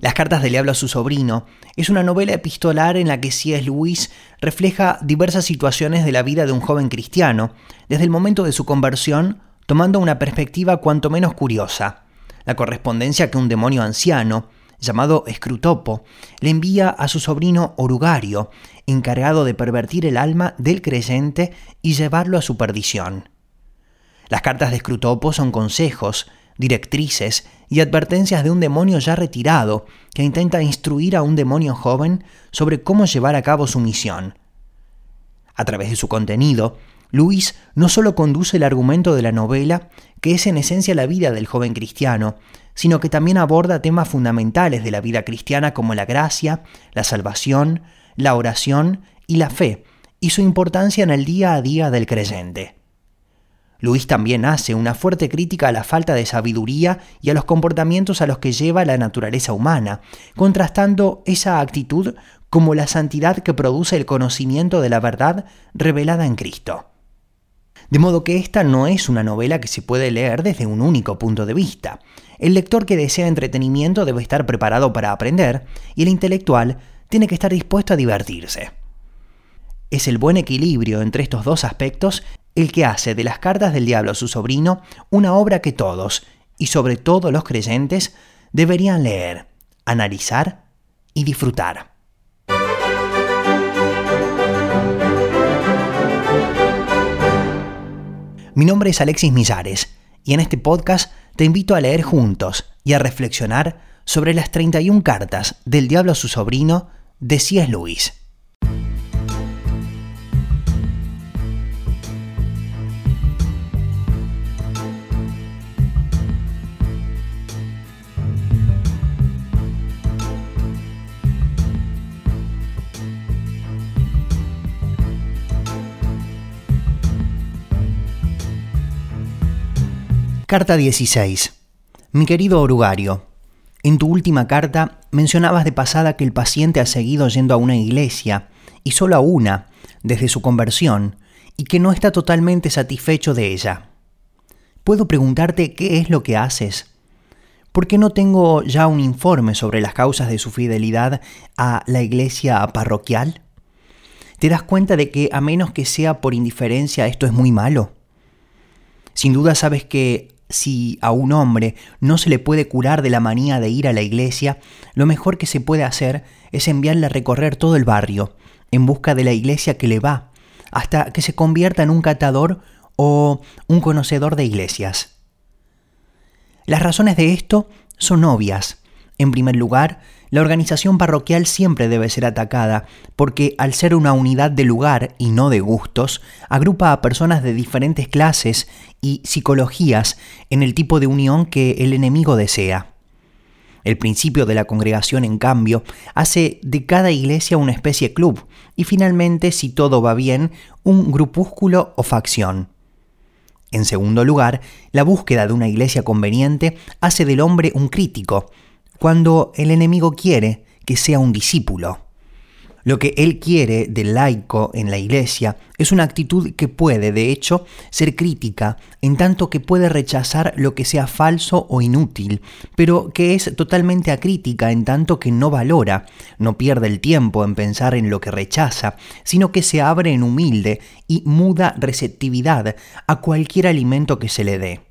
Las cartas del diablo a su sobrino es una novela epistolar en la que C.S. Lewis refleja diversas situaciones de la vida de un joven cristiano, desde el momento de su conversión, tomando una perspectiva cuanto menos curiosa, la correspondencia que un demonio anciano, llamado Scrutopo, le envía a su sobrino Orugario, encargado de pervertir el alma del creyente y llevarlo a su perdición. Las cartas de Scrutopo son consejos, directrices y advertencias de un demonio ya retirado que intenta instruir a un demonio joven sobre cómo llevar a cabo su misión. A través de su contenido, Luis no solo conduce el argumento de la novela, que es en esencia la vida del joven cristiano, sino que también aborda temas fundamentales de la vida cristiana como la gracia, la salvación, la oración y la fe, y su importancia en el día a día del creyente. Luis también hace una fuerte crítica a la falta de sabiduría y a los comportamientos a los que lleva la naturaleza humana, contrastando esa actitud como la santidad que produce el conocimiento de la verdad revelada en Cristo. De modo que esta no es una novela que se puede leer desde un único punto de vista. El lector que desea entretenimiento debe estar preparado para aprender y el intelectual tiene que estar dispuesto a divertirse. Es el buen equilibrio entre estos dos aspectos el que hace de las cartas del diablo a su sobrino una obra que todos, y sobre todo los creyentes, deberían leer, analizar y disfrutar. Mi nombre es Alexis Millares y en este podcast te invito a leer juntos y a reflexionar sobre las 31 cartas del diablo a su sobrino de C.S. Lewis. Carta 16. Mi querido Orugario, en tu última carta mencionabas de pasada que el paciente ha seguido yendo a una iglesia, y solo a una, desde su conversión, y que no está totalmente satisfecho de ella. ¿Puedo preguntarte qué es lo que haces? ¿Por qué no tengo ya un informe sobre las causas de su fidelidad a la iglesia parroquial? ¿Te das cuenta de que a menos que sea por indiferencia esto es muy malo? Sin duda sabes que si a un hombre no se le puede curar de la manía de ir a la iglesia, lo mejor que se puede hacer es enviarle a recorrer todo el barrio, en busca de la iglesia que le va, hasta que se convierta en un catador o un conocedor de iglesias. Las razones de esto son obvias. En primer lugar, la organización parroquial siempre debe ser atacada, porque al ser una unidad de lugar y no de gustos, agrupa a personas de diferentes clases y psicologías en el tipo de unión que el enemigo desea. El principio de la congregación, en cambio, hace de cada iglesia una especie club y finalmente, si todo va bien, un grupúsculo o facción. En segundo lugar, la búsqueda de una iglesia conveniente hace del hombre un crítico, cuando el enemigo quiere que sea un discípulo. Lo que él quiere del laico en la iglesia es una actitud que puede, de hecho, ser crítica, en tanto que puede rechazar lo que sea falso o inútil, pero que es totalmente acrítica en tanto que no valora, no pierde el tiempo en pensar en lo que rechaza, sino que se abre en humilde y muda receptividad a cualquier alimento que se le dé.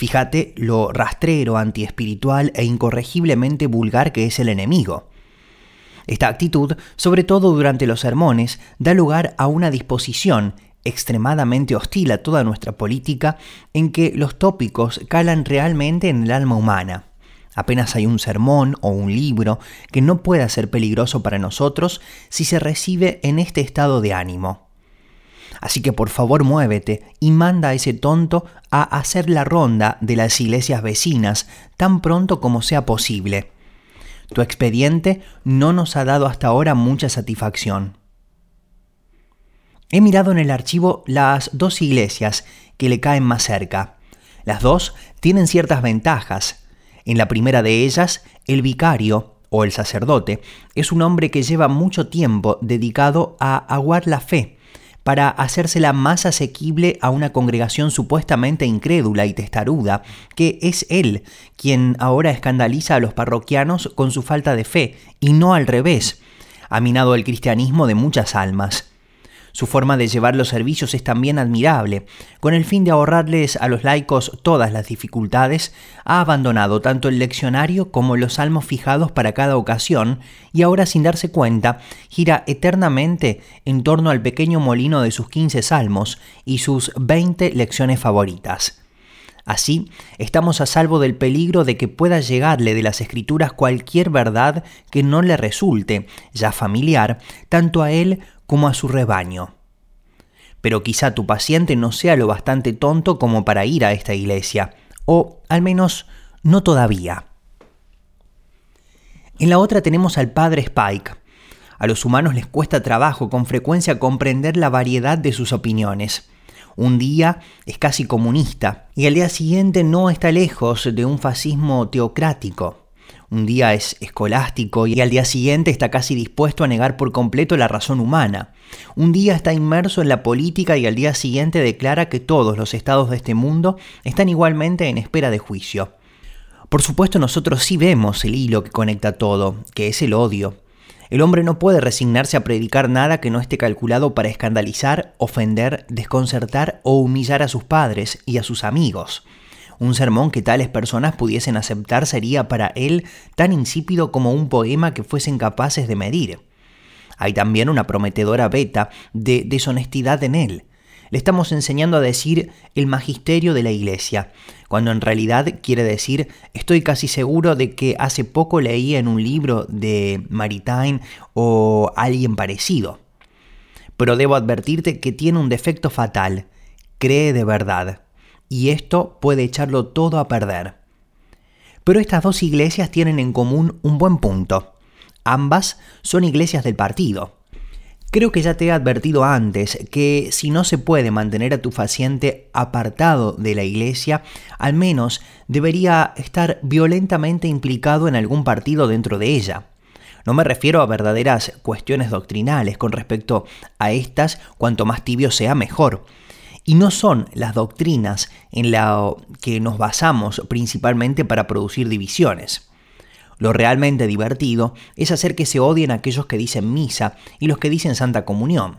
Fíjate lo rastrero, antiespiritual e incorregiblemente vulgar que es el enemigo. Esta actitud, sobre todo durante los sermones, da lugar a una disposición extremadamente hostil a toda nuestra política en que los tópicos calan realmente en el alma humana. Apenas hay un sermón o un libro que no pueda ser peligroso para nosotros si se recibe en este estado de ánimo. Así que por favor muévete y manda a ese tonto a hacer la ronda de las iglesias vecinas tan pronto como sea posible. Tu expediente no nos ha dado hasta ahora mucha satisfacción. He mirado en el archivo las dos iglesias que le caen más cerca. Las dos tienen ciertas ventajas. En la primera de ellas, el vicario o el sacerdote es un hombre que lleva mucho tiempo dedicado a aguar la fe para hacérsela más asequible a una congregación supuestamente incrédula y testaruda, que es él quien ahora escandaliza a los parroquianos con su falta de fe, y no al revés, ha minado el cristianismo de muchas almas. Su forma de llevar los servicios es también admirable. Con el fin de ahorrarles a los laicos todas las dificultades, ha abandonado tanto el leccionario como los salmos fijados para cada ocasión y ahora sin darse cuenta gira eternamente en torno al pequeño molino de sus 15 salmos y sus 20 lecciones favoritas. Así, estamos a salvo del peligro de que pueda llegarle de las escrituras cualquier verdad que no le resulte, ya familiar, tanto a él como a su rebaño. Pero quizá tu paciente no sea lo bastante tonto como para ir a esta iglesia, o al menos no todavía. En la otra tenemos al padre Spike. A los humanos les cuesta trabajo con frecuencia comprender la variedad de sus opiniones. Un día es casi comunista y al día siguiente no está lejos de un fascismo teocrático un día es escolástico y al día siguiente está casi dispuesto a negar por completo la razón humana. Un día está inmerso en la política y al día siguiente declara que todos los estados de este mundo están igualmente en espera de juicio. Por supuesto nosotros sí vemos el hilo que conecta todo, que es el odio. El hombre no puede resignarse a predicar nada que no esté calculado para escandalizar, ofender, desconcertar o humillar a sus padres y a sus amigos. Un sermón que tales personas pudiesen aceptar sería para él tan insípido como un poema que fuesen capaces de medir. Hay también una prometedora beta de deshonestidad en él. Le estamos enseñando a decir el magisterio de la iglesia, cuando en realidad quiere decir estoy casi seguro de que hace poco leí en un libro de Maritain o alguien parecido. Pero debo advertirte que tiene un defecto fatal, cree de verdad y esto puede echarlo todo a perder. Pero estas dos iglesias tienen en común un buen punto. Ambas son iglesias del partido. Creo que ya te he advertido antes que si no se puede mantener a tu paciente apartado de la iglesia, al menos debería estar violentamente implicado en algún partido dentro de ella. No me refiero a verdaderas cuestiones doctrinales con respecto a estas, cuanto más tibio sea mejor, y no son las doctrinas en las que nos basamos principalmente para producir divisiones. Lo realmente divertido es hacer que se odien aquellos que dicen misa y los que dicen Santa Comunión,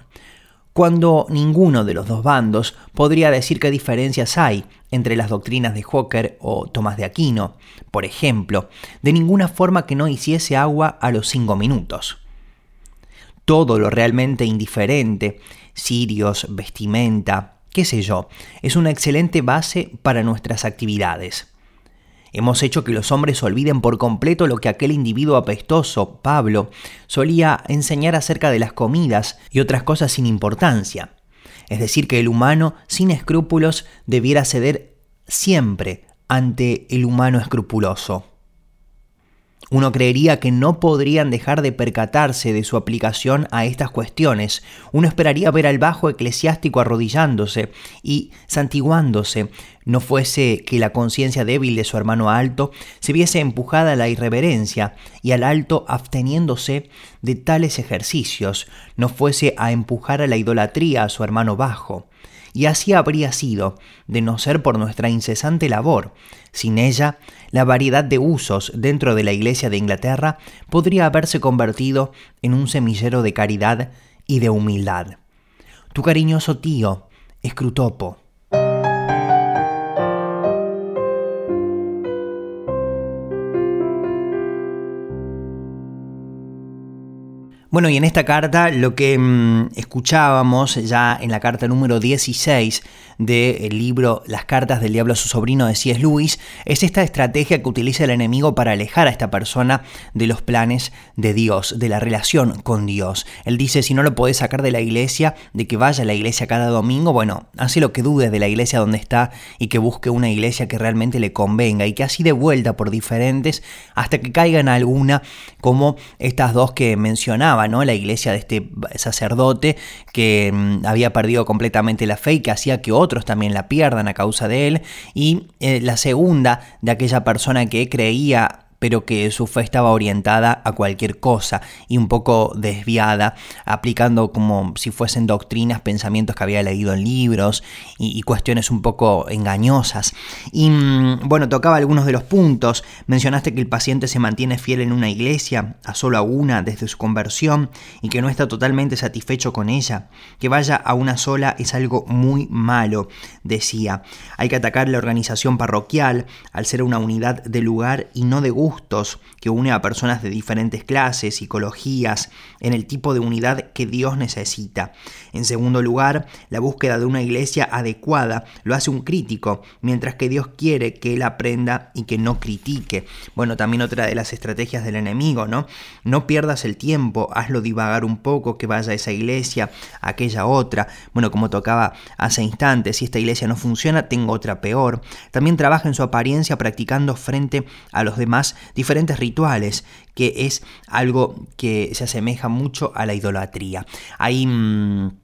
cuando ninguno de los dos bandos podría decir qué diferencias hay entre las doctrinas de Hooker o Tomás de Aquino, por ejemplo, de ninguna forma que no hiciese agua a los cinco minutos. Todo lo realmente indiferente, sirios, vestimenta, qué sé yo, es una excelente base para nuestras actividades. Hemos hecho que los hombres olviden por completo lo que aquel individuo apestoso, Pablo, solía enseñar acerca de las comidas y otras cosas sin importancia. Es decir, que el humano sin escrúpulos debiera ceder siempre ante el humano escrupuloso. Uno creería que no podrían dejar de percatarse de su aplicación a estas cuestiones. Uno esperaría ver al bajo eclesiástico arrodillándose y santiguándose, no fuese que la conciencia débil de su hermano alto se viese empujada a la irreverencia y al alto absteniéndose de tales ejercicios, no fuese a empujar a la idolatría a su hermano bajo y así habría sido, de no ser por nuestra incesante labor. Sin ella, la variedad de usos dentro de la Iglesia de Inglaterra podría haberse convertido en un semillero de caridad y de humildad. Tu cariñoso tío, Escrutopo. Bueno, y en esta carta lo que mm, escuchábamos ya en la carta número 16 del libro Las cartas del diablo a su sobrino de C.S. Lewis es esta estrategia que utiliza el enemigo para alejar a esta persona de los planes de Dios, de la relación con Dios. Él dice, si no lo podés sacar de la iglesia, de que vaya a la iglesia cada domingo, bueno, hace lo que dude de la iglesia donde está y que busque una iglesia que realmente le convenga y que así de vuelta por diferentes hasta que caiga en alguna como estas dos que mencionaba, La iglesia de este sacerdote que mm, había perdido completamente la fe y que hacía que otros otros también la pierdan a causa de él, y eh, la segunda de aquella persona que creía pero que su fe estaba orientada a cualquier cosa y un poco desviada, aplicando como si fuesen doctrinas, pensamientos que había leído en libros y, cuestiones un poco engañosas. Y mm, bueno, tocaba algunos de los puntos. Mencionaste que el paciente se mantiene fiel en una iglesia, a solo a una desde su conversión, y que no está totalmente satisfecho con ella. Que vaya a una sola es algo muy malo, decía. Hay que atacar la organización parroquial al ser una unidad de lugar y no de que une a personas de diferentes clases, psicologías, en el tipo de unidad que Dios necesita. En segundo lugar, la búsqueda de una iglesia adecuada lo hace un crítico, mientras que Dios quiere que él aprenda y que no critique. Bueno, también otra de las estrategias del enemigo, ¿no? No pierdas el tiempo, hazlo divagar un poco, que vaya a esa iglesia, a aquella otra. Bueno, como tocaba hace instantes, si esta iglesia no funciona, tengo otra peor. También trabaja en su apariencia practicando frente a los demás diferentes rituales, que es algo que se asemeja mucho a la idolatría. Ahí... Mm,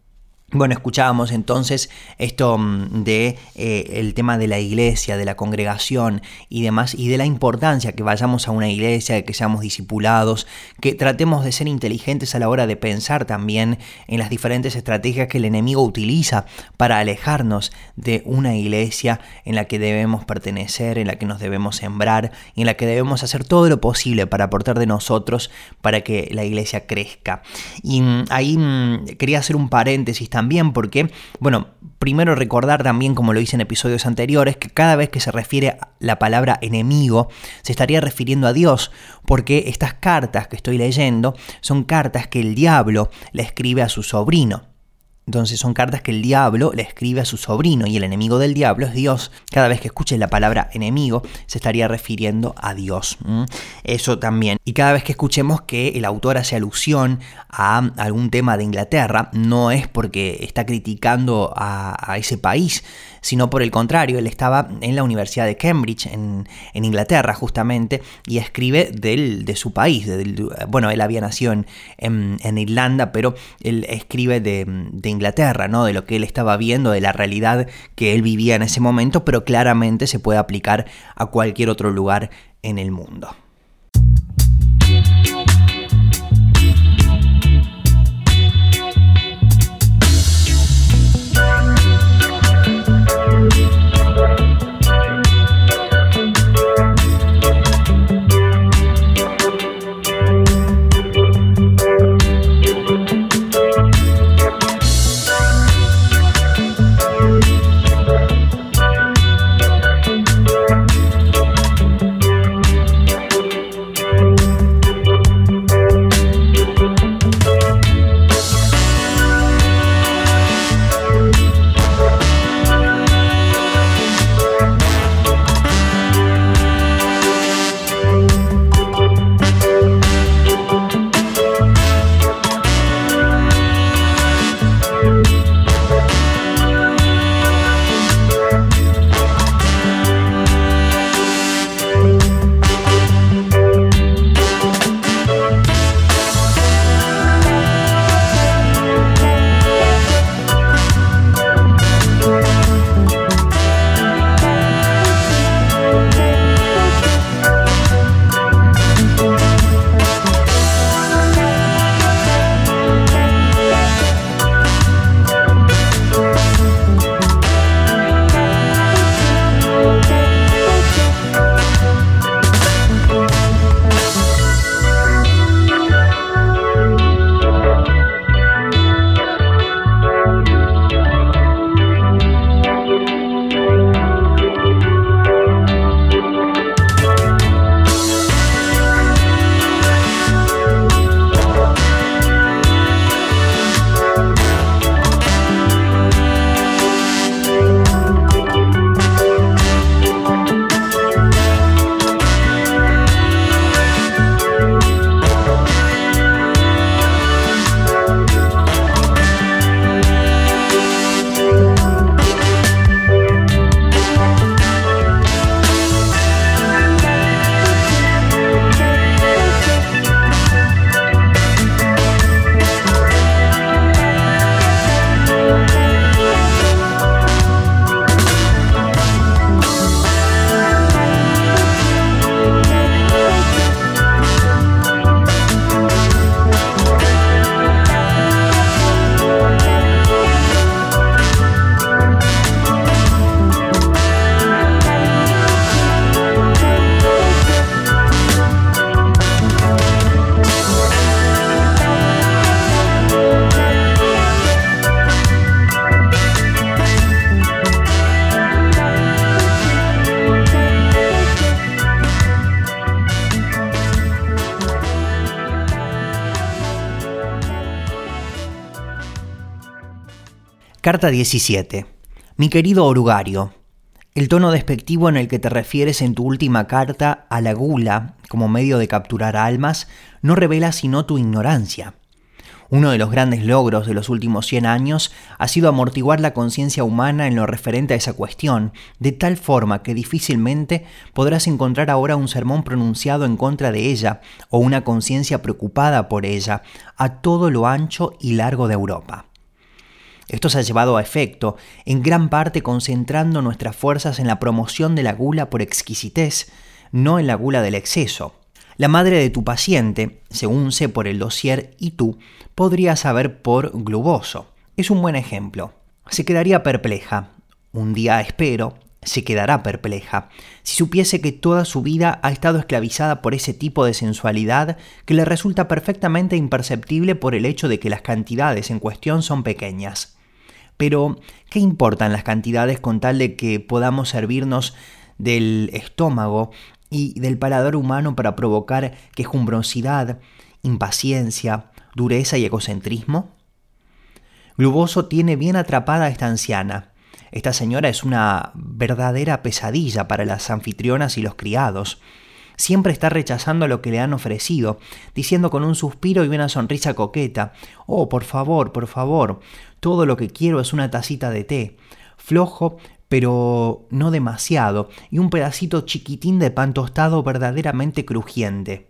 bueno, escuchábamos entonces esto mm, de eh, el tema de la iglesia, de la congregación y demás, y de la importancia que vayamos a una iglesia, que seamos discipulados, que tratemos de ser inteligentes a la hora de pensar también en las diferentes estrategias que el enemigo utiliza para alejarnos de una iglesia en la que debemos pertenecer, en la que nos debemos sembrar y en la que debemos hacer todo lo posible para aportar de nosotros para que la iglesia crezca. Y mm, ahí mm, quería hacer un paréntesis también porque, bueno, primero recordar también, como lo hice en episodios anteriores, que cada vez que se refiere la palabra enemigo, se estaría refiriendo a Dios, porque estas cartas que estoy leyendo son cartas que el diablo le escribe a su sobrino. Entonces son cartas que el diablo le escribe a su sobrino y el enemigo del diablo es Dios. Cada vez que escuches la palabra enemigo se estaría refiriendo a Dios. Eso también. Y cada vez que escuchemos que el autor hace alusión a algún tema de Inglaterra, no es porque está criticando a, ese país, sino por el contrario, él estaba en la Universidad de Cambridge, en, Inglaterra justamente, y escribe del, de su país. bueno, él había nacido en, Irlanda, pero él escribe de, de Inglaterra, ¿no? de lo que él estaba viendo, de la realidad que él vivía en ese momento, pero claramente se puede aplicar a cualquier otro lugar en el mundo. Carta 17. Mi querido orugario, el tono despectivo en el que te refieres en tu última carta a la gula como medio de capturar almas no revela sino tu ignorancia. Uno de los grandes logros de los últimos 100 años ha sido amortiguar la conciencia humana en lo referente a esa cuestión, de tal forma que difícilmente podrás encontrar ahora un sermón pronunciado en contra de ella o una conciencia preocupada por ella a todo lo ancho y largo de Europa. Esto se ha llevado a efecto, en gran parte concentrando nuestras fuerzas en la promoción de la gula por exquisitez, no en la gula del exceso. La madre de tu paciente, según sé por el dossier y tú, podría saber por gluboso. Es un buen ejemplo. Se quedaría perpleja. Un día espero, se quedará perpleja si supiese que toda su vida ha estado esclavizada por ese tipo de sensualidad que le resulta perfectamente imperceptible por el hecho de que las cantidades en cuestión son pequeñas. Pero, ¿qué importan las cantidades con tal de que podamos servirnos del estómago y del paladar humano para provocar quejumbrosidad, impaciencia, dureza y egocentrismo? Gluboso tiene bien atrapada a esta anciana. Esta señora es una verdadera pesadilla para las anfitrionas y los criados. Siempre está rechazando lo que le han ofrecido, diciendo con un suspiro y una sonrisa coqueta, Oh, por favor, por favor, todo lo que quiero es una tacita de té, flojo, pero no demasiado, y un pedacito chiquitín de pan tostado verdaderamente crujiente.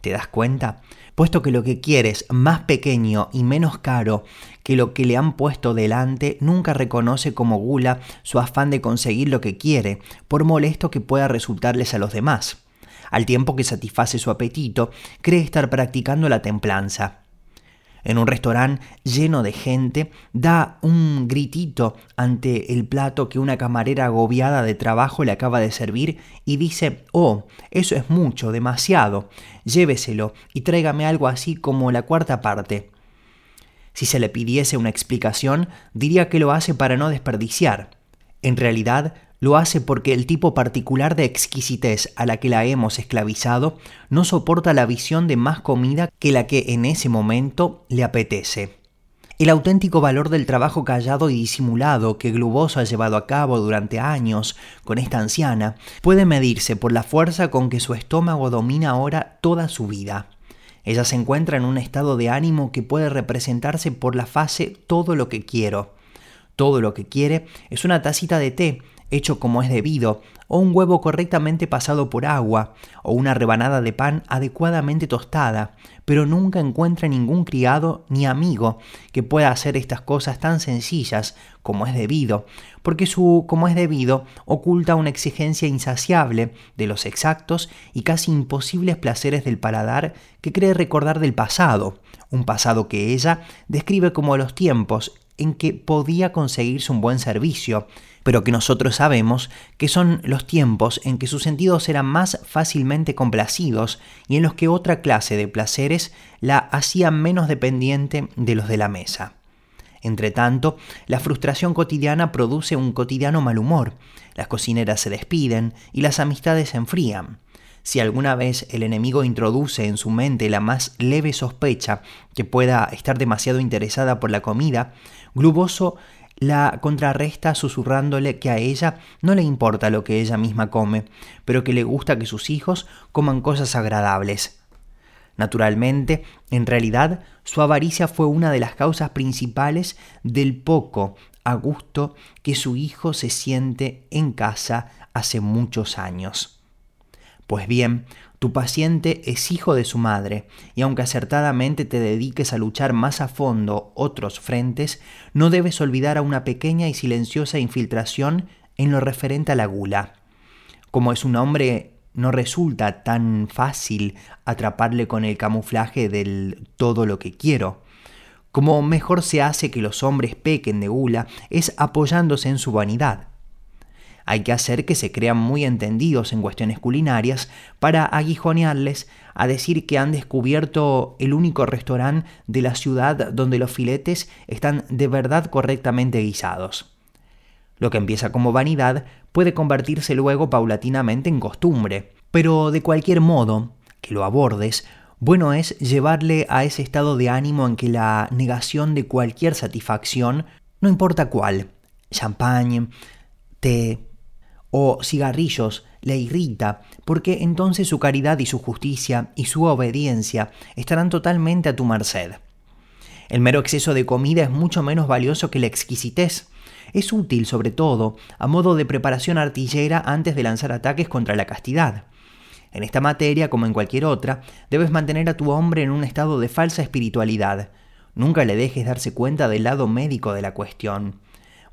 ¿Te das cuenta? Puesto que lo que quieres más pequeño y menos caro que lo que le han puesto delante, nunca reconoce como gula su afán de conseguir lo que quiere, por molesto que pueda resultarles a los demás al tiempo que satisface su apetito, cree estar practicando la templanza. En un restaurante lleno de gente, da un gritito ante el plato que una camarera agobiada de trabajo le acaba de servir y dice, oh, eso es mucho, demasiado, lléveselo y tráigame algo así como la cuarta parte. Si se le pidiese una explicación, diría que lo hace para no desperdiciar. En realidad, lo hace porque el tipo particular de exquisitez a la que la hemos esclavizado no soporta la visión de más comida que la que en ese momento le apetece. El auténtico valor del trabajo callado y disimulado que Gluboso ha llevado a cabo durante años con esta anciana puede medirse por la fuerza con que su estómago domina ahora toda su vida. Ella se encuentra en un estado de ánimo que puede representarse por la fase todo lo que quiero. Todo lo que quiere es una tacita de té hecho como es debido, o un huevo correctamente pasado por agua, o una rebanada de pan adecuadamente tostada, pero nunca encuentra ningún criado ni amigo que pueda hacer estas cosas tan sencillas como es debido, porque su como es debido oculta una exigencia insaciable de los exactos y casi imposibles placeres del paladar que cree recordar del pasado, un pasado que ella describe como los tiempos en que podía conseguirse un buen servicio, pero que nosotros sabemos que son los tiempos en que sus sentidos eran más fácilmente complacidos y en los que otra clase de placeres la hacían menos dependiente de los de la mesa. Entretanto, la frustración cotidiana produce un cotidiano mal humor, las cocineras se despiden y las amistades se enfrían. Si alguna vez el enemigo introduce en su mente la más leve sospecha que pueda estar demasiado interesada por la comida, Gluboso la contrarresta susurrándole que a ella no le importa lo que ella misma come, pero que le gusta que sus hijos coman cosas agradables. Naturalmente, en realidad, su avaricia fue una de las causas principales del poco a gusto que su hijo se siente en casa hace muchos años. Pues bien, tu paciente es hijo de su madre, y aunque acertadamente te dediques a luchar más a fondo otros frentes, no debes olvidar a una pequeña y silenciosa infiltración en lo referente a la gula. Como es un hombre, no resulta tan fácil atraparle con el camuflaje del todo lo que quiero. Como mejor se hace que los hombres pequen de gula es apoyándose en su vanidad. Hay que hacer que se crean muy entendidos en cuestiones culinarias para aguijonearles a decir que han descubierto el único restaurante de la ciudad donde los filetes están de verdad correctamente guisados. Lo que empieza como vanidad puede convertirse luego paulatinamente en costumbre, pero de cualquier modo que lo abordes, bueno es llevarle a ese estado de ánimo en que la negación de cualquier satisfacción no importa cuál, champagne, té o cigarrillos, le irrita, porque entonces su caridad y su justicia y su obediencia estarán totalmente a tu merced. El mero exceso de comida es mucho menos valioso que la exquisitez. Es útil, sobre todo, a modo de preparación artillera antes de lanzar ataques contra la castidad. En esta materia, como en cualquier otra, debes mantener a tu hombre en un estado de falsa espiritualidad. Nunca le dejes darse cuenta del lado médico de la cuestión.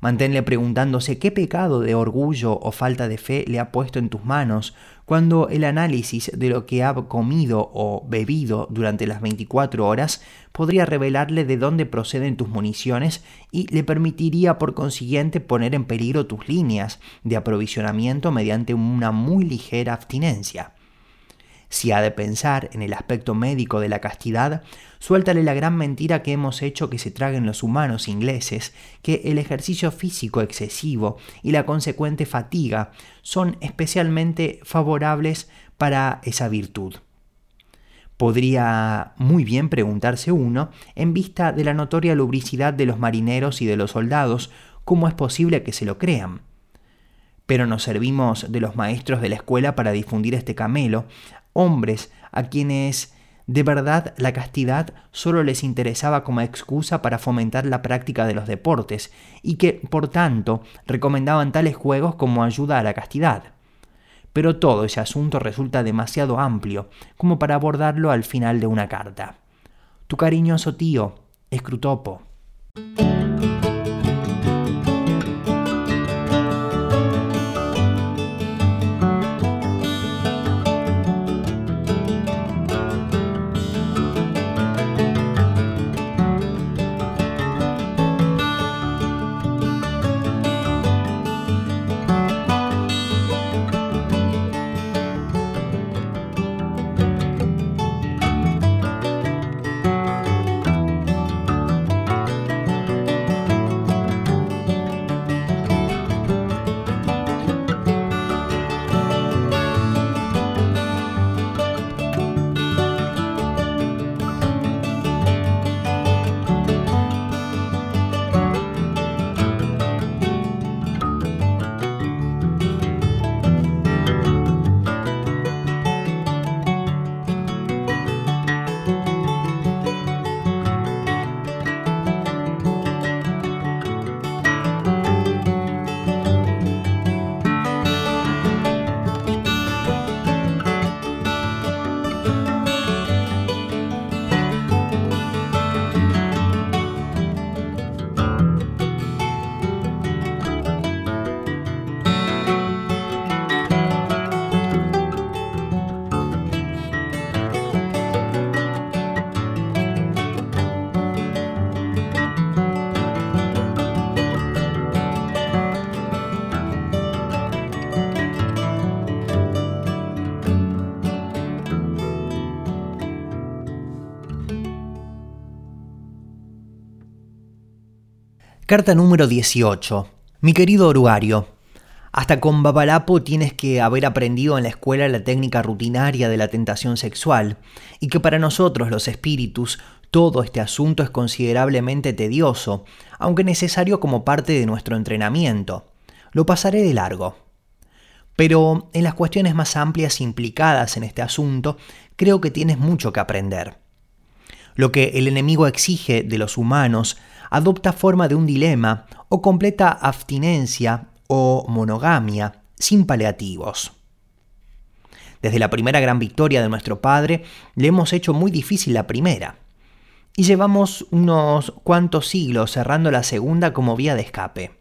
Manténle preguntándose qué pecado de orgullo o falta de fe le ha puesto en tus manos cuando el análisis de lo que ha comido o bebido durante las 24 horas podría revelarle de dónde proceden tus municiones y le permitiría por consiguiente poner en peligro tus líneas de aprovisionamiento mediante una muy ligera abstinencia. Si ha de pensar en el aspecto médico de la castidad, suéltale la gran mentira que hemos hecho que se traguen los humanos ingleses, que el ejercicio físico excesivo y la consecuente fatiga son especialmente favorables para esa virtud. Podría muy bien preguntarse uno, en vista de la notoria lubricidad de los marineros y de los soldados, cómo es posible que se lo crean pero nos servimos de los maestros de la escuela para difundir este camelo, hombres a quienes de verdad la castidad solo les interesaba como excusa para fomentar la práctica de los deportes y que, por tanto, recomendaban tales juegos como ayuda a la castidad. Pero todo ese asunto resulta demasiado amplio como para abordarlo al final de una carta. Tu cariñoso tío, Escrutopo. Carta número 18. Mi querido orugario, hasta con Babalapo tienes que haber aprendido en la escuela la técnica rutinaria de la tentación sexual, y que para nosotros los espíritus todo este asunto es considerablemente tedioso, aunque necesario como parte de nuestro entrenamiento. Lo pasaré de largo. Pero en las cuestiones más amplias implicadas en este asunto, creo que tienes mucho que aprender. Lo que el enemigo exige de los humanos adopta forma de un dilema o completa abstinencia o monogamia sin paliativos. Desde la primera gran victoria de nuestro Padre, le hemos hecho muy difícil la primera. Y llevamos unos cuantos siglos cerrando la segunda como vía de escape.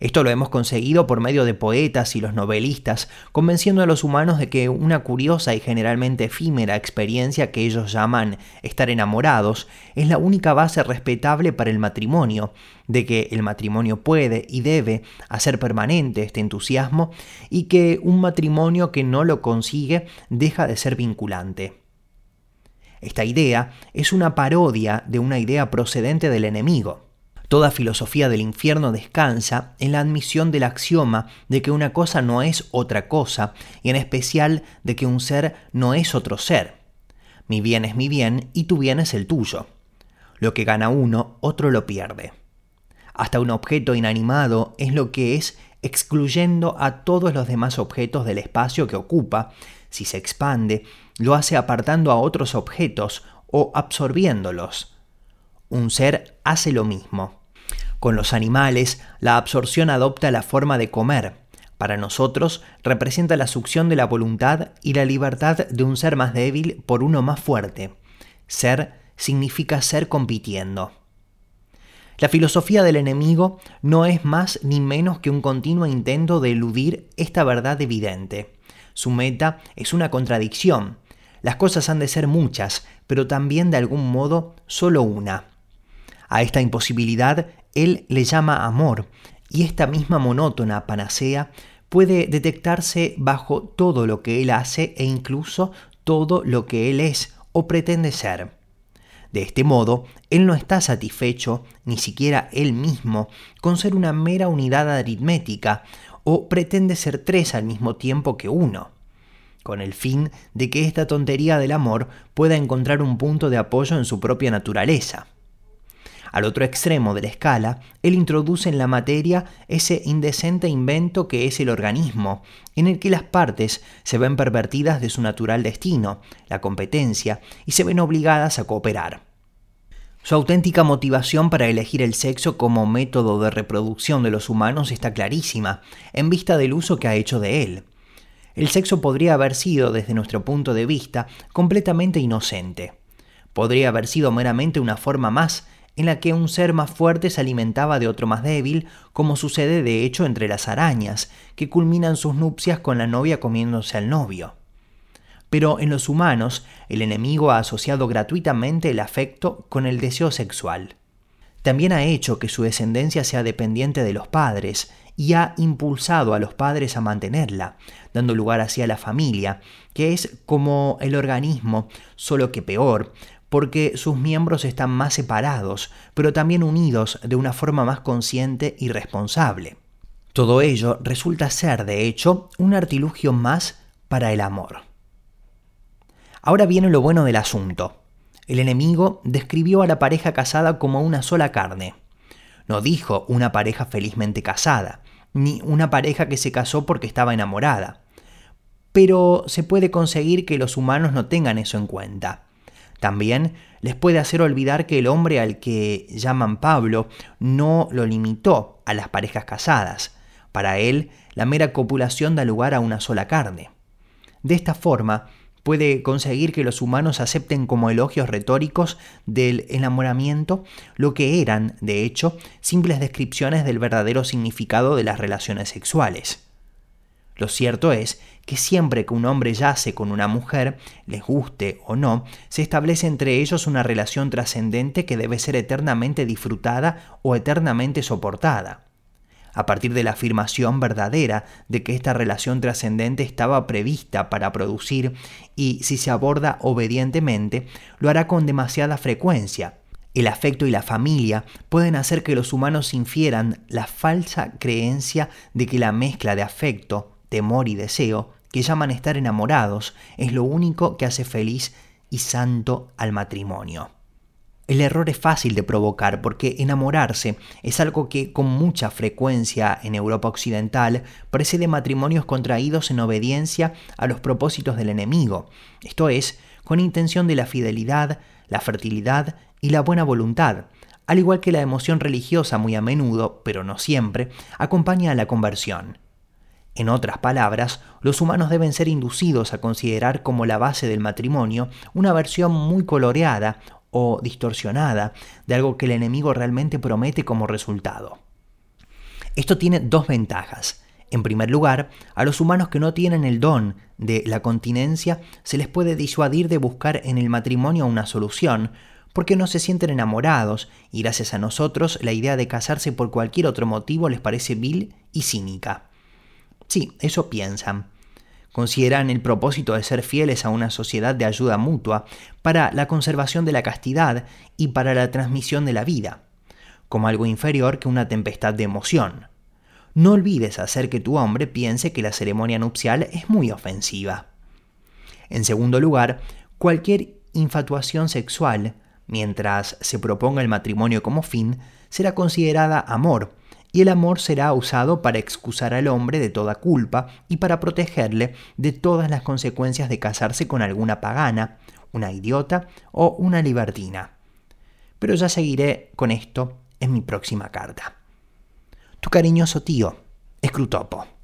Esto lo hemos conseguido por medio de poetas y los novelistas, convenciendo a los humanos de que una curiosa y generalmente efímera experiencia que ellos llaman estar enamorados es la única base respetable para el matrimonio, de que el matrimonio puede y debe hacer permanente este entusiasmo y que un matrimonio que no lo consigue deja de ser vinculante. Esta idea es una parodia de una idea procedente del enemigo. Toda filosofía del infierno descansa en la admisión del axioma de que una cosa no es otra cosa, y en especial de que un ser no es otro ser. Mi bien es mi bien y tu bien es el tuyo. Lo que gana uno, otro lo pierde. Hasta un objeto inanimado es lo que es excluyendo a todos los demás objetos del espacio que ocupa. Si se expande, lo hace apartando a otros objetos o absorbiéndolos. Un ser hace lo mismo. Con los animales, la absorción adopta la forma de comer. Para nosotros, representa la succión de la voluntad y la libertad de un ser más débil por uno más fuerte. Ser significa ser compitiendo. La filosofía del enemigo no es más ni menos que un continuo intento de eludir esta verdad evidente. Su meta es una contradicción. Las cosas han de ser muchas, pero también de algún modo solo una. A esta imposibilidad él le llama amor, y esta misma monótona panacea puede detectarse bajo todo lo que él hace e incluso todo lo que él es o pretende ser. De este modo, él no está satisfecho, ni siquiera él mismo, con ser una mera unidad aritmética, o pretende ser tres al mismo tiempo que uno, con el fin de que esta tontería del amor pueda encontrar un punto de apoyo en su propia naturaleza. Al otro extremo de la escala, él introduce en la materia ese indecente invento que es el organismo, en el que las partes se ven pervertidas de su natural destino, la competencia, y se ven obligadas a cooperar. Su auténtica motivación para elegir el sexo como método de reproducción de los humanos está clarísima, en vista del uso que ha hecho de él. El sexo podría haber sido, desde nuestro punto de vista, completamente inocente. Podría haber sido meramente una forma más en la que un ser más fuerte se alimentaba de otro más débil, como sucede de hecho entre las arañas, que culminan sus nupcias con la novia comiéndose al novio. Pero en los humanos, el enemigo ha asociado gratuitamente el afecto con el deseo sexual. También ha hecho que su descendencia sea dependiente de los padres y ha impulsado a los padres a mantenerla, dando lugar así a la familia, que es como el organismo, solo que peor, porque sus miembros están más separados, pero también unidos de una forma más consciente y responsable. Todo ello resulta ser, de hecho, un artilugio más para el amor. Ahora viene lo bueno del asunto. El enemigo describió a la pareja casada como una sola carne. No dijo una pareja felizmente casada, ni una pareja que se casó porque estaba enamorada. Pero se puede conseguir que los humanos no tengan eso en cuenta. También les puede hacer olvidar que el hombre al que llaman Pablo no lo limitó a las parejas casadas. Para él, la mera copulación da lugar a una sola carne. De esta forma, puede conseguir que los humanos acepten como elogios retóricos del enamoramiento lo que eran, de hecho, simples descripciones del verdadero significado de las relaciones sexuales. Lo cierto es que siempre que un hombre yace con una mujer, les guste o no, se establece entre ellos una relación trascendente que debe ser eternamente disfrutada o eternamente soportada. A partir de la afirmación verdadera de que esta relación trascendente estaba prevista para producir y si se aborda obedientemente, lo hará con demasiada frecuencia, el afecto y la familia pueden hacer que los humanos infieran la falsa creencia de que la mezcla de afecto, temor y deseo, que llaman estar enamorados, es lo único que hace feliz y santo al matrimonio. El error es fácil de provocar porque enamorarse es algo que con mucha frecuencia en Europa Occidental precede matrimonios contraídos en obediencia a los propósitos del enemigo, esto es, con intención de la fidelidad, la fertilidad y la buena voluntad, al igual que la emoción religiosa muy a menudo, pero no siempre, acompaña a la conversión. En otras palabras, los humanos deben ser inducidos a considerar como la base del matrimonio una versión muy coloreada o distorsionada de algo que el enemigo realmente promete como resultado. Esto tiene dos ventajas. En primer lugar, a los humanos que no tienen el don de la continencia se les puede disuadir de buscar en el matrimonio una solución, porque no se sienten enamorados y gracias a nosotros la idea de casarse por cualquier otro motivo les parece vil y cínica. Sí, eso piensan. Consideran el propósito de ser fieles a una sociedad de ayuda mutua para la conservación de la castidad y para la transmisión de la vida, como algo inferior que una tempestad de emoción. No olvides hacer que tu hombre piense que la ceremonia nupcial es muy ofensiva. En segundo lugar, cualquier infatuación sexual, mientras se proponga el matrimonio como fin, será considerada amor, y el amor será usado para excusar al hombre de toda culpa y para protegerle de todas las consecuencias de casarse con alguna pagana, una idiota o una libertina. Pero ya seguiré con esto en mi próxima carta. Tu cariñoso tío, Escrutopo.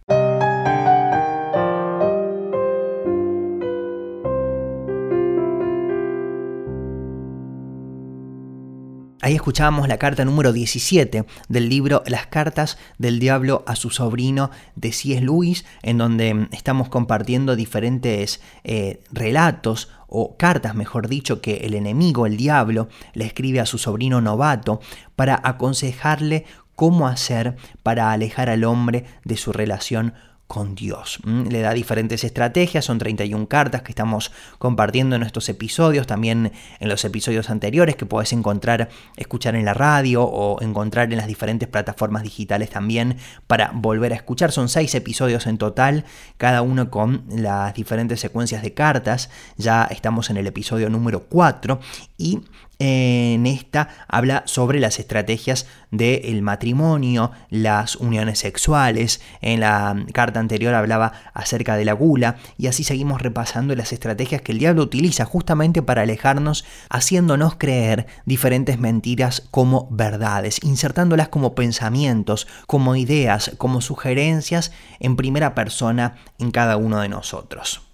Ahí escuchábamos la carta número 17 del libro Las cartas del diablo a su sobrino de C.S. Lewis, en donde estamos compartiendo diferentes eh, relatos o cartas, mejor dicho, que el enemigo, el diablo, le escribe a su sobrino novato para aconsejarle cómo hacer para alejar al hombre de su relación con Dios. Le da diferentes estrategias, son 31 cartas que estamos compartiendo en estos episodios, también en los episodios anteriores que puedes encontrar, escuchar en la radio o encontrar en las diferentes plataformas digitales también para volver a escuchar. Son seis episodios en total, cada uno con las diferentes secuencias de cartas. Ya estamos en el episodio número 4 y en esta habla sobre las estrategias del matrimonio, las uniones sexuales. En la carta anterior hablaba acerca de la gula y así seguimos repasando las estrategias que el diablo utiliza justamente para alejarnos, haciéndonos creer diferentes mentiras como verdades, insertándolas como pensamientos, como ideas, como sugerencias en primera persona en cada uno de nosotros.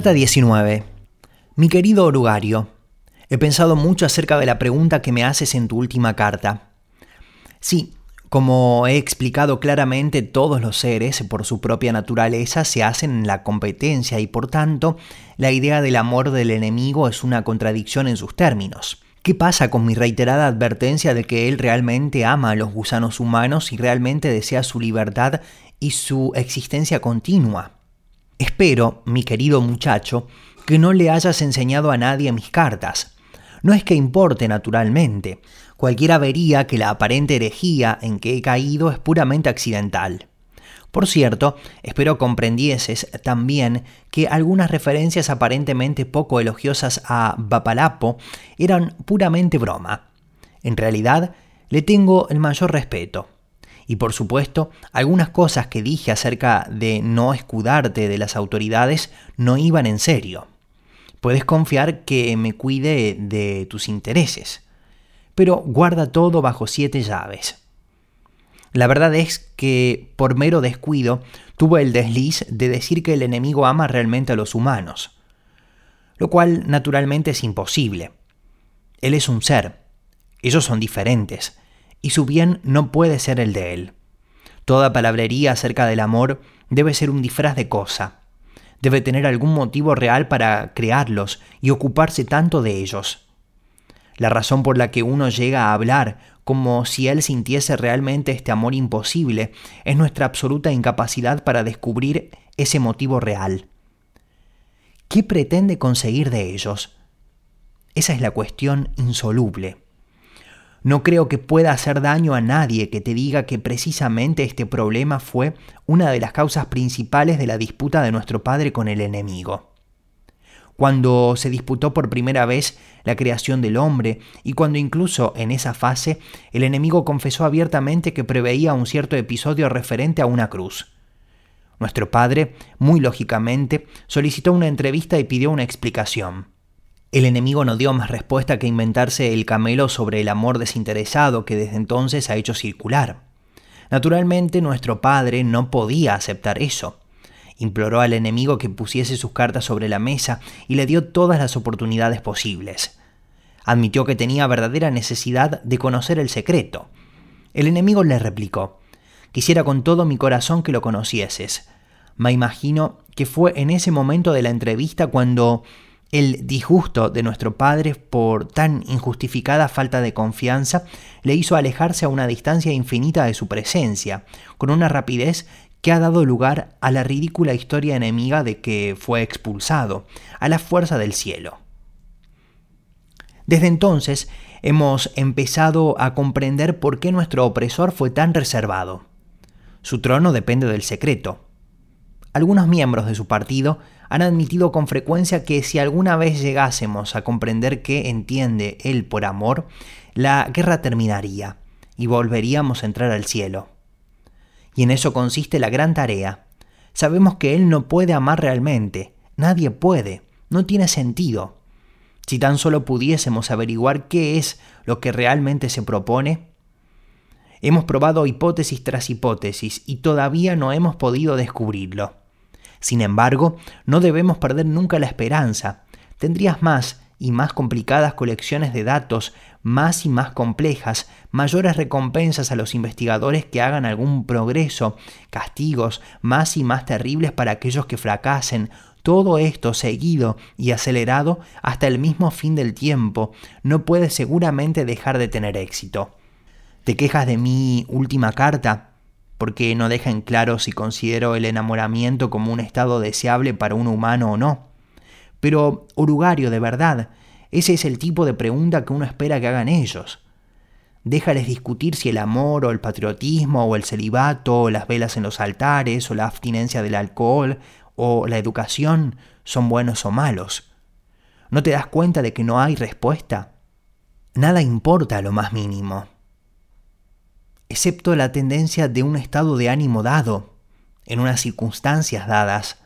Carta 19. Mi querido orugario, he pensado mucho acerca de la pregunta que me haces en tu última carta. Sí, como he explicado claramente, todos los seres, por su propia naturaleza, se hacen en la competencia y por tanto, la idea del amor del enemigo es una contradicción en sus términos. ¿Qué pasa con mi reiterada advertencia de que él realmente ama a los gusanos humanos y realmente desea su libertad y su existencia continua? Espero, mi querido muchacho, que no le hayas enseñado a nadie mis cartas. No es que importe naturalmente. Cualquiera vería que la aparente herejía en que he caído es puramente accidental. Por cierto, espero comprendieses también que algunas referencias aparentemente poco elogiosas a Bapalapo eran puramente broma. En realidad, le tengo el mayor respeto. Y por supuesto, algunas cosas que dije acerca de no escudarte de las autoridades no iban en serio. Puedes confiar que me cuide de tus intereses. Pero guarda todo bajo siete llaves. La verdad es que, por mero descuido, tuve el desliz de decir que el enemigo ama realmente a los humanos, lo cual naturalmente es imposible. Él es un ser, ellos son diferentes, y su bien no puede ser el de él. Toda palabrería acerca del amor debe ser un disfraz de cosa. Debe tener algún motivo real para crearlos y ocuparse tanto de ellos. La razón por la que uno llega a hablar como si él sintiese realmente este amor imposible es nuestra absoluta incapacidad para descubrir ese motivo real. ¿Qué pretende conseguir de ellos? Esa es la cuestión insoluble. No creo que pueda hacer daño a nadie que te diga que precisamente este problema fue una de las causas principales de la disputa de nuestro Padre con el enemigo. Cuando se disputó por primera vez la creación del hombre y cuando incluso en esa fase el enemigo confesó abiertamente que preveía un cierto episodio referente a una cruz. Nuestro Padre, muy lógicamente, solicitó una entrevista y pidió una explicación. El enemigo no dio más respuesta que inventarse el camelo sobre el amor desinteresado que desde entonces ha hecho circular. Naturalmente nuestro padre no podía aceptar eso. Imploró al enemigo que pusiese sus cartas sobre la mesa y le dio todas las oportunidades posibles. Admitió que tenía verdadera necesidad de conocer el secreto. El enemigo le replicó, Quisiera con todo mi corazón que lo conocieses. Me imagino que fue en ese momento de la entrevista cuando el disgusto de nuestro padre por tan injustificada falta de confianza le hizo alejarse a una distancia infinita de su presencia, con una rapidez que ha dado lugar a la ridícula historia enemiga de que fue expulsado, a la fuerza del cielo. Desde entonces hemos empezado a comprender por qué nuestro opresor fue tan reservado. Su trono depende del secreto. Algunos miembros de su partido han admitido con frecuencia que si alguna vez llegásemos a comprender qué entiende él por amor, la guerra terminaría y volveríamos a entrar al cielo. Y en eso consiste la gran tarea. Sabemos que él no puede amar realmente, nadie puede, no tiene sentido. Si tan solo pudiésemos averiguar qué es lo que realmente se propone, Hemos probado hipótesis tras hipótesis y todavía no hemos podido descubrirlo. Sin embargo, no debemos perder nunca la esperanza. Tendrías más y más complicadas colecciones de datos, más y más complejas, mayores recompensas a los investigadores que hagan algún progreso, castigos más y más terribles para aquellos que fracasen, todo esto seguido y acelerado hasta el mismo fin del tiempo, no puede seguramente dejar de tener éxito. ¿Te quejas de mi última carta? Porque no deja en claro si considero el enamoramiento como un estado deseable para un humano o no. Pero, Urugario, de verdad, ese es el tipo de pregunta que uno espera que hagan ellos. Déjales discutir si el amor o el patriotismo o el celibato o las velas en los altares o la abstinencia del alcohol o la educación son buenos o malos. ¿No te das cuenta de que no hay respuesta? Nada importa lo más mínimo excepto la tendencia de un estado de ánimo dado, en unas circunstancias dadas,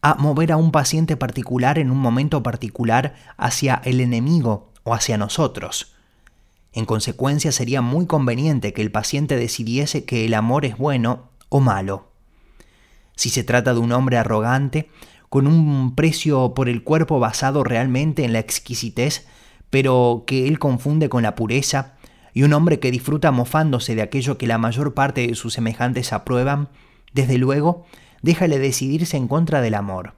a mover a un paciente particular en un momento particular hacia el enemigo o hacia nosotros. En consecuencia sería muy conveniente que el paciente decidiese que el amor es bueno o malo. Si se trata de un hombre arrogante, con un precio por el cuerpo basado realmente en la exquisitez, pero que él confunde con la pureza, y un hombre que disfruta mofándose de aquello que la mayor parte de sus semejantes aprueban, desde luego, déjale decidirse en contra del amor.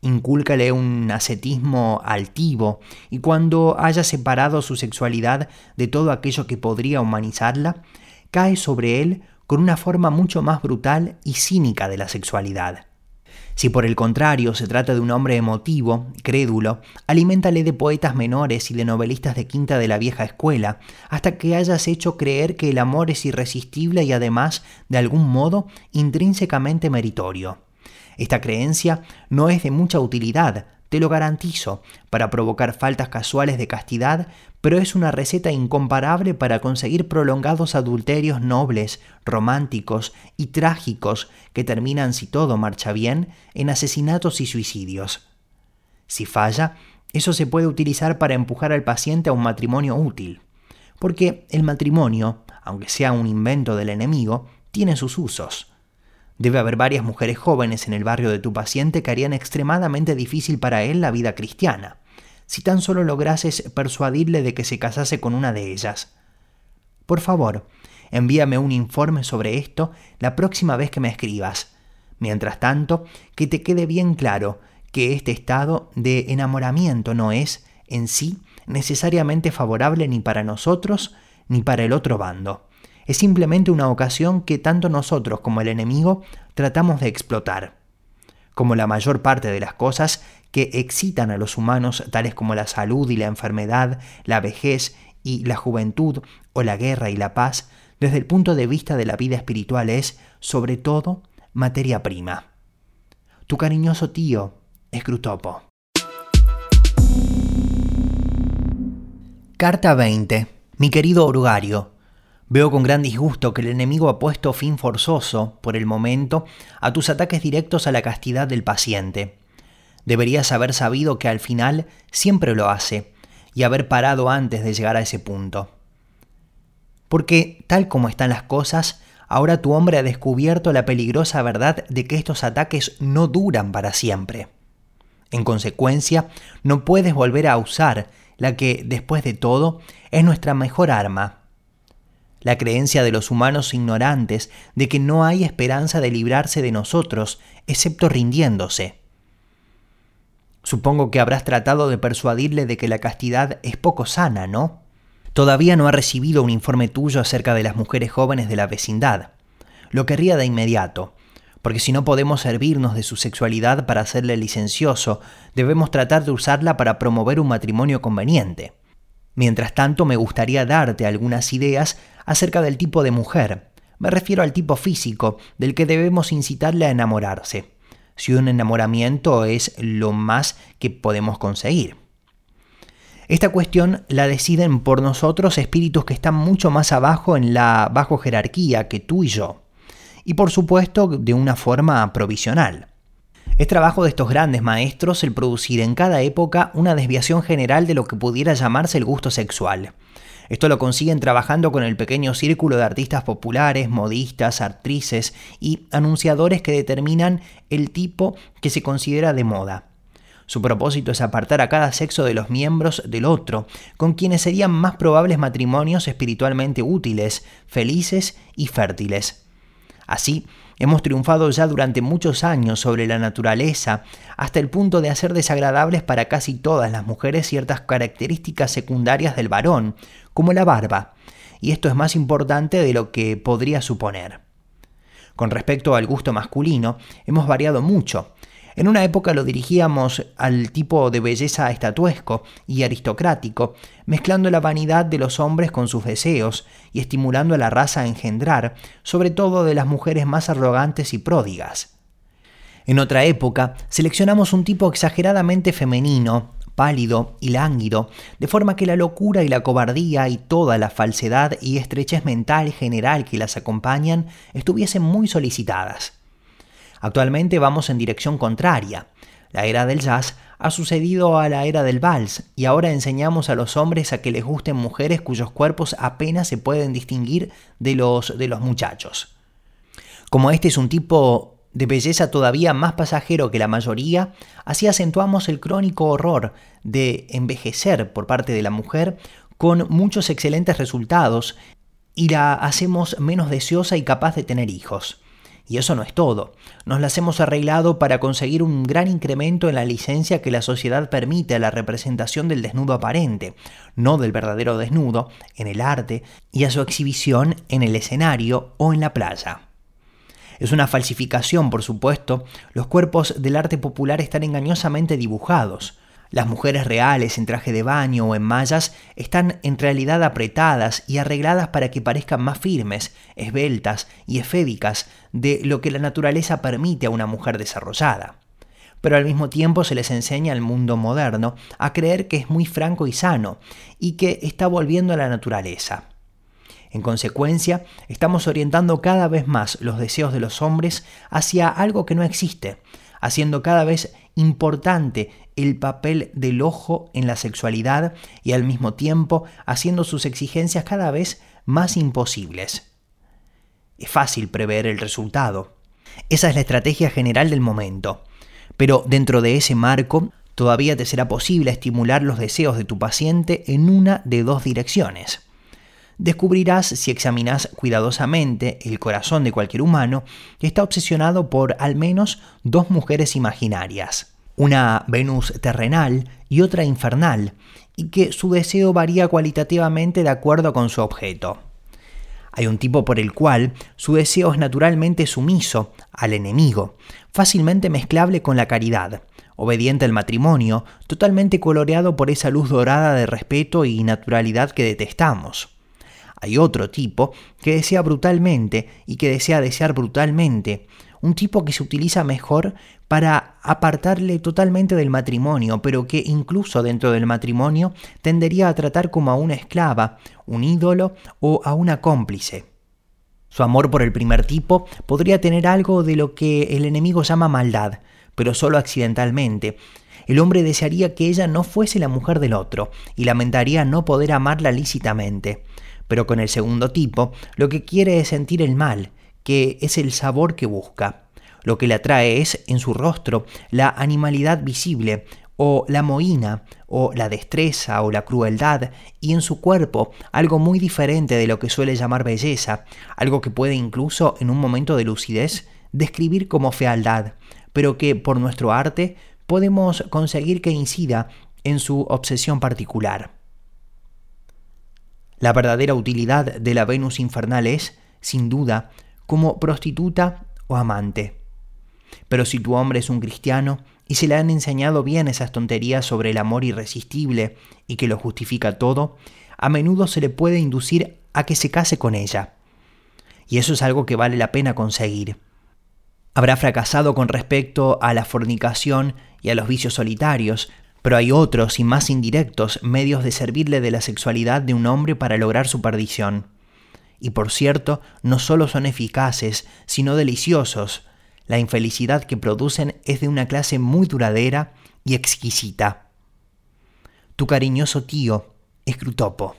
Incúlcale un ascetismo altivo y cuando haya separado su sexualidad de todo aquello que podría humanizarla, cae sobre él con una forma mucho más brutal y cínica de la sexualidad. Si por el contrario se trata de un hombre emotivo, crédulo, aliméntale de poetas menores y de novelistas de quinta de la vieja escuela, hasta que hayas hecho creer que el amor es irresistible y además, de algún modo, intrínsecamente meritorio. Esta creencia no es de mucha utilidad, te lo garantizo, para provocar faltas casuales de castidad, pero es una receta incomparable para conseguir prolongados adulterios nobles, románticos y trágicos que terminan, si todo marcha bien, en asesinatos y suicidios. Si falla, eso se puede utilizar para empujar al paciente a un matrimonio útil, porque el matrimonio, aunque sea un invento del enemigo, tiene sus usos. Debe haber varias mujeres jóvenes en el barrio de tu paciente que harían extremadamente difícil para él la vida cristiana, si tan solo lograses persuadirle de que se casase con una de ellas. Por favor, envíame un informe sobre esto la próxima vez que me escribas. Mientras tanto, que te quede bien claro que este estado de enamoramiento no es, en sí, necesariamente favorable ni para nosotros ni para el otro bando es simplemente una ocasión que tanto nosotros como el enemigo tratamos de explotar. Como la mayor parte de las cosas que excitan a los humanos, tales como la salud y la enfermedad, la vejez y la juventud, o la guerra y la paz, desde el punto de vista de la vida espiritual es, sobre todo, materia prima. Tu cariñoso tío, Escrutopo. Carta 20. Mi querido Orugario, veo con gran disgusto que el enemigo ha puesto fin forzoso, por el momento, a tus ataques directos a la castidad del paciente. Deberías haber sabido que al final siempre lo hace, y haber parado antes de llegar a ese punto. Porque, tal como están las cosas, ahora tu hombre ha descubierto la peligrosa verdad de que estos ataques no duran para siempre. En consecuencia, no puedes volver a usar la que, después de todo, es nuestra mejor arma. La creencia de los humanos ignorantes de que no hay esperanza de librarse de nosotros, excepto rindiéndose. Supongo que habrás tratado de persuadirle de que la castidad es poco sana, ¿no? Todavía no ha recibido un informe tuyo acerca de las mujeres jóvenes de la vecindad. Lo querría de inmediato, porque si no podemos servirnos de su sexualidad para hacerle licencioso, debemos tratar de usarla para promover un matrimonio conveniente. Mientras tanto, me gustaría darte algunas ideas acerca del tipo de mujer. Me refiero al tipo físico, del que debemos incitarle a enamorarse si un enamoramiento es lo más que podemos conseguir. Esta cuestión la deciden por nosotros espíritus que están mucho más abajo en la bajo jerarquía que tú y yo, y por supuesto de una forma provisional. Es trabajo de estos grandes maestros el producir en cada época una desviación general de lo que pudiera llamarse el gusto sexual, esto lo consiguen trabajando con el pequeño círculo de artistas populares, modistas, actrices y anunciadores que determinan el tipo que se considera de moda. Su propósito es apartar a cada sexo de los miembros del otro, con quienes serían más probables matrimonios espiritualmente útiles, felices y fértiles. Así, hemos triunfado ya durante muchos años sobre la naturaleza, hasta el punto de hacer desagradables para casi todas las mujeres ciertas características secundarias del varón, como la barba, y esto es más importante de lo que podría suponer. Con respecto al gusto masculino, hemos variado mucho. En una época lo dirigíamos al tipo de belleza estatuesco y aristocrático, mezclando la vanidad de los hombres con sus deseos y estimulando a la raza a engendrar, sobre todo de las mujeres más arrogantes y pródigas. En otra época, seleccionamos un tipo exageradamente femenino, pálido y lánguido, de forma que la locura y la cobardía y toda la falsedad y estrechez mental general que las acompañan estuviesen muy solicitadas. Actualmente vamos en dirección contraria. La era del jazz ha sucedido a la era del vals y ahora enseñamos a los hombres a que les gusten mujeres cuyos cuerpos apenas se pueden distinguir de los de los muchachos. Como este es un tipo de belleza todavía más pasajero que la mayoría, así acentuamos el crónico horror de envejecer por parte de la mujer con muchos excelentes resultados y la hacemos menos deseosa y capaz de tener hijos. Y eso no es todo. Nos las hemos arreglado para conseguir un gran incremento en la licencia que la sociedad permite a la representación del desnudo aparente, no del verdadero desnudo, en el arte y a su exhibición en el escenario o en la playa. Es una falsificación, por supuesto. Los cuerpos del arte popular están engañosamente dibujados. Las mujeres reales en traje de baño o en mallas están en realidad apretadas y arregladas para que parezcan más firmes, esbeltas y efédicas de lo que la naturaleza permite a una mujer desarrollada. Pero al mismo tiempo se les enseña al mundo moderno a creer que es muy franco y sano y que está volviendo a la naturaleza. En consecuencia, estamos orientando cada vez más los deseos de los hombres hacia algo que no existe, haciendo cada vez importante el papel del ojo en la sexualidad y al mismo tiempo haciendo sus exigencias cada vez más imposibles. Es fácil prever el resultado. Esa es la estrategia general del momento. Pero dentro de ese marco, todavía te será posible estimular los deseos de tu paciente en una de dos direcciones descubrirás si examinas cuidadosamente el corazón de cualquier humano que está obsesionado por al menos dos mujeres imaginarias, una Venus terrenal y otra infernal, y que su deseo varía cualitativamente de acuerdo con su objeto. Hay un tipo por el cual su deseo es naturalmente sumiso al enemigo, fácilmente mezclable con la caridad, obediente al matrimonio, totalmente coloreado por esa luz dorada de respeto y naturalidad que detestamos. Hay otro tipo que desea brutalmente y que desea desear brutalmente, un tipo que se utiliza mejor para apartarle totalmente del matrimonio, pero que incluso dentro del matrimonio tendería a tratar como a una esclava, un ídolo o a una cómplice. Su amor por el primer tipo podría tener algo de lo que el enemigo llama maldad, pero solo accidentalmente. El hombre desearía que ella no fuese la mujer del otro y lamentaría no poder amarla lícitamente. Pero con el segundo tipo, lo que quiere es sentir el mal, que es el sabor que busca. Lo que le atrae es, en su rostro, la animalidad visible, o la moína, o la destreza, o la crueldad, y en su cuerpo algo muy diferente de lo que suele llamar belleza, algo que puede incluso, en un momento de lucidez, describir como fealdad, pero que por nuestro arte podemos conseguir que incida en su obsesión particular. La verdadera utilidad de la Venus infernal es, sin duda, como prostituta o amante. Pero si tu hombre es un cristiano y se le han enseñado bien esas tonterías sobre el amor irresistible y que lo justifica todo, a menudo se le puede inducir a que se case con ella. Y eso es algo que vale la pena conseguir. Habrá fracasado con respecto a la fornicación y a los vicios solitarios, pero hay otros y más indirectos medios de servirle de la sexualidad de un hombre para lograr su perdición y por cierto, no solo son eficaces, sino deliciosos. La infelicidad que producen es de una clase muy duradera y exquisita. Tu cariñoso tío, Escrutopo.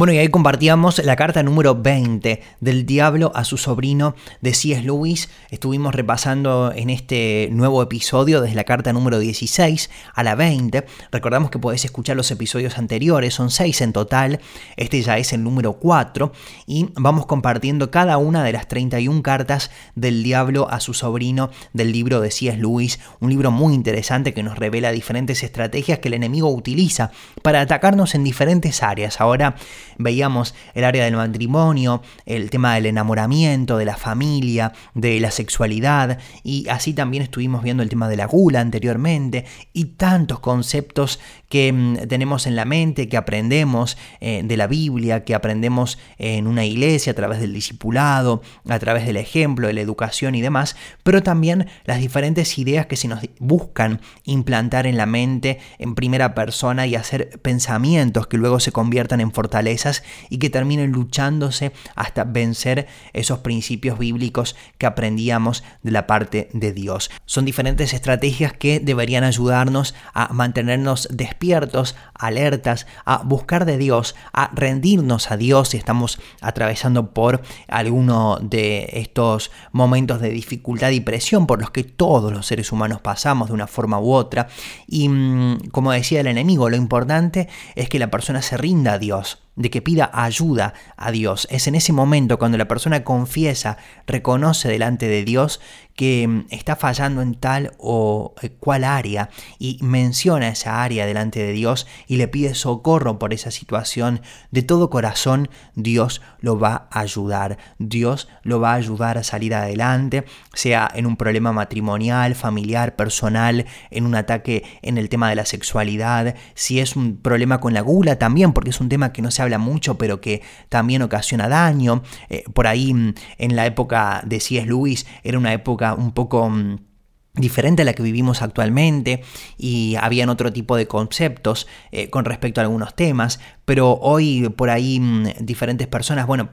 Bueno, y ahí compartíamos la carta número 20 del diablo a su sobrino de C.S. Lewis. Estuvimos repasando en este nuevo episodio desde la carta número 16 a la 20. Recordamos que podés escuchar los episodios anteriores, son 6 en total. Este ya es el número 4 y vamos compartiendo cada una de las 31 cartas del diablo a su sobrino del libro de C.S. Lewis, un libro muy interesante que nos revela diferentes estrategias que el enemigo utiliza para atacarnos en diferentes áreas. Ahora veíamos el área del matrimonio, el tema del enamoramiento, de la familia, de la sexualidad y así también estuvimos viendo el tema de la gula anteriormente y tantos conceptos que mm, tenemos en la mente, que aprendemos eh, de la Biblia, que aprendemos en una iglesia a través del discipulado, a través del ejemplo, de la educación y demás, pero también las diferentes ideas que se nos buscan implantar en la mente en primera persona y hacer pensamientos que luego se conviertan en fortalezas y que terminen luchándose hasta vencer esos principios bíblicos que aprendíamos de la parte de Dios. Son diferentes estrategias que deberían ayudarnos a mantenernos despiertos despiertos, alertas, a buscar de Dios, a rendirnos a Dios si estamos atravesando por alguno de estos momentos de dificultad y presión por los que todos los seres humanos pasamos de una forma u otra. Y mm, como decía el enemigo, lo importante es que la persona se rinda a Dios de que pida ayuda a Dios. Es en ese momento cuando la persona confiesa, reconoce delante de Dios que mm, está fallando en tal o eh, cual área y menciona esa área delante de Dios y le pide socorro por esa situación, de todo corazón Dios lo va a ayudar. Dios lo va a ayudar a salir adelante, sea en un problema matrimonial, familiar, personal, en un ataque en el tema de la sexualidad, si es un problema con la gula también, porque es un tema que no se habla mucho, pero que también ocasiona daño. Eh, por ahí mm, en la época de C.S. Lewis era una época un poco mm, diferente a la que vivimos actualmente y habían otro tipo de conceptos eh, con respecto a algunos temas, pero hoy por ahí mm, diferentes personas, bueno,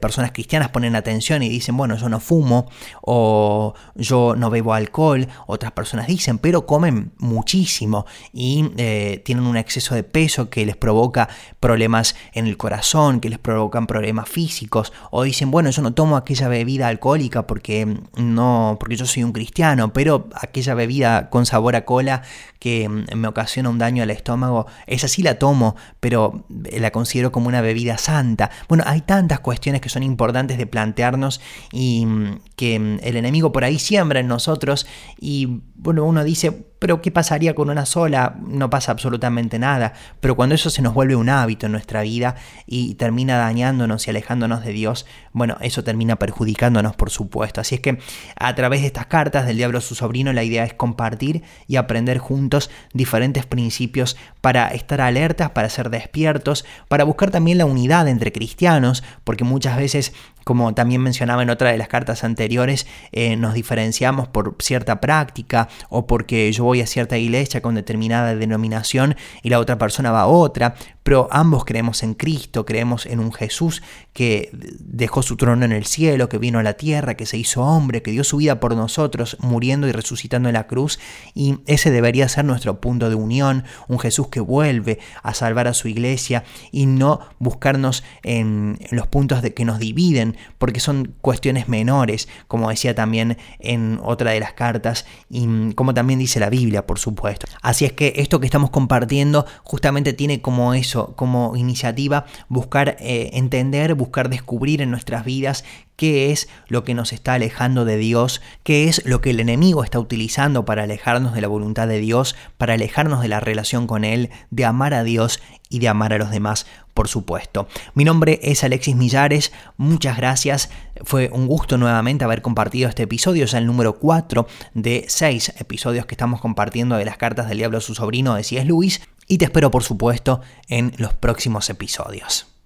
personas cristianas ponen atención y dicen, bueno, yo no fumo o yo no bebo alcohol, otras personas dicen, pero comen muchísimo y eh, tienen un exceso de peso que les provoca problemas en el corazón, que les provocan problemas físicos, o dicen, bueno, yo no tomo aquella bebida alcohólica porque no, porque yo soy un cristiano, pero aquella bebida con sabor a cola que mm, me ocasiona un daño al estómago, esa sí la tomo, pero la considero como una bebida santa. Bueno, hay tantas cuestiones que son importantes de plantearnos y mm, que mm, el enemigo por ahí siembra en nosotros y bueno, uno dice, pero ¿qué pasaría con una sola? No pasa absolutamente nada. Pero cuando eso se nos vuelve un hábito en nuestra vida y termina dañándonos y alejándonos de Dios, bueno, eso termina perjudicándonos, por supuesto. Así es que a través de estas cartas del diablo a su sobrino, la idea es compartir y aprender juntos diferentes principios para estar alertas, para ser despiertos, para buscar también la unidad entre cristianos, porque muchas veces como también mencionaba en otra de las cartas anteriores, eh, nos diferenciamos por cierta práctica o porque yo voy a cierta iglesia con determinada denominación y la otra persona va a otra, pero ambos creemos en Cristo, creemos en un Jesús que dejó su trono en el cielo, que vino a la tierra, que se hizo hombre, que dio su vida por nosotros, muriendo y resucitando en la cruz, y ese debería ser nuestro punto de unión, un Jesús que vuelve a salvar a su iglesia y no buscarnos en los puntos que nos dividen, porque son cuestiones menores, como decía también en otra de las cartas, y como también dice la Por supuesto. Así es que esto que estamos compartiendo justamente tiene como eso, como iniciativa, buscar eh, entender, buscar descubrir en nuestras vidas qué es lo que nos está alejando de Dios, qué es lo que el enemigo está utilizando para alejarnos de la voluntad de Dios, para alejarnos de la relación con Él, de amar a Dios y de amar a los demás, por supuesto. Mi nombre es Alexis Millares, muchas gracias, fue un gusto nuevamente haber compartido este episodio, es el número 4 de 6 episodios que estamos compartiendo de las cartas del diablo a su sobrino de C.S. Luis y te espero por supuesto en los próximos episodios.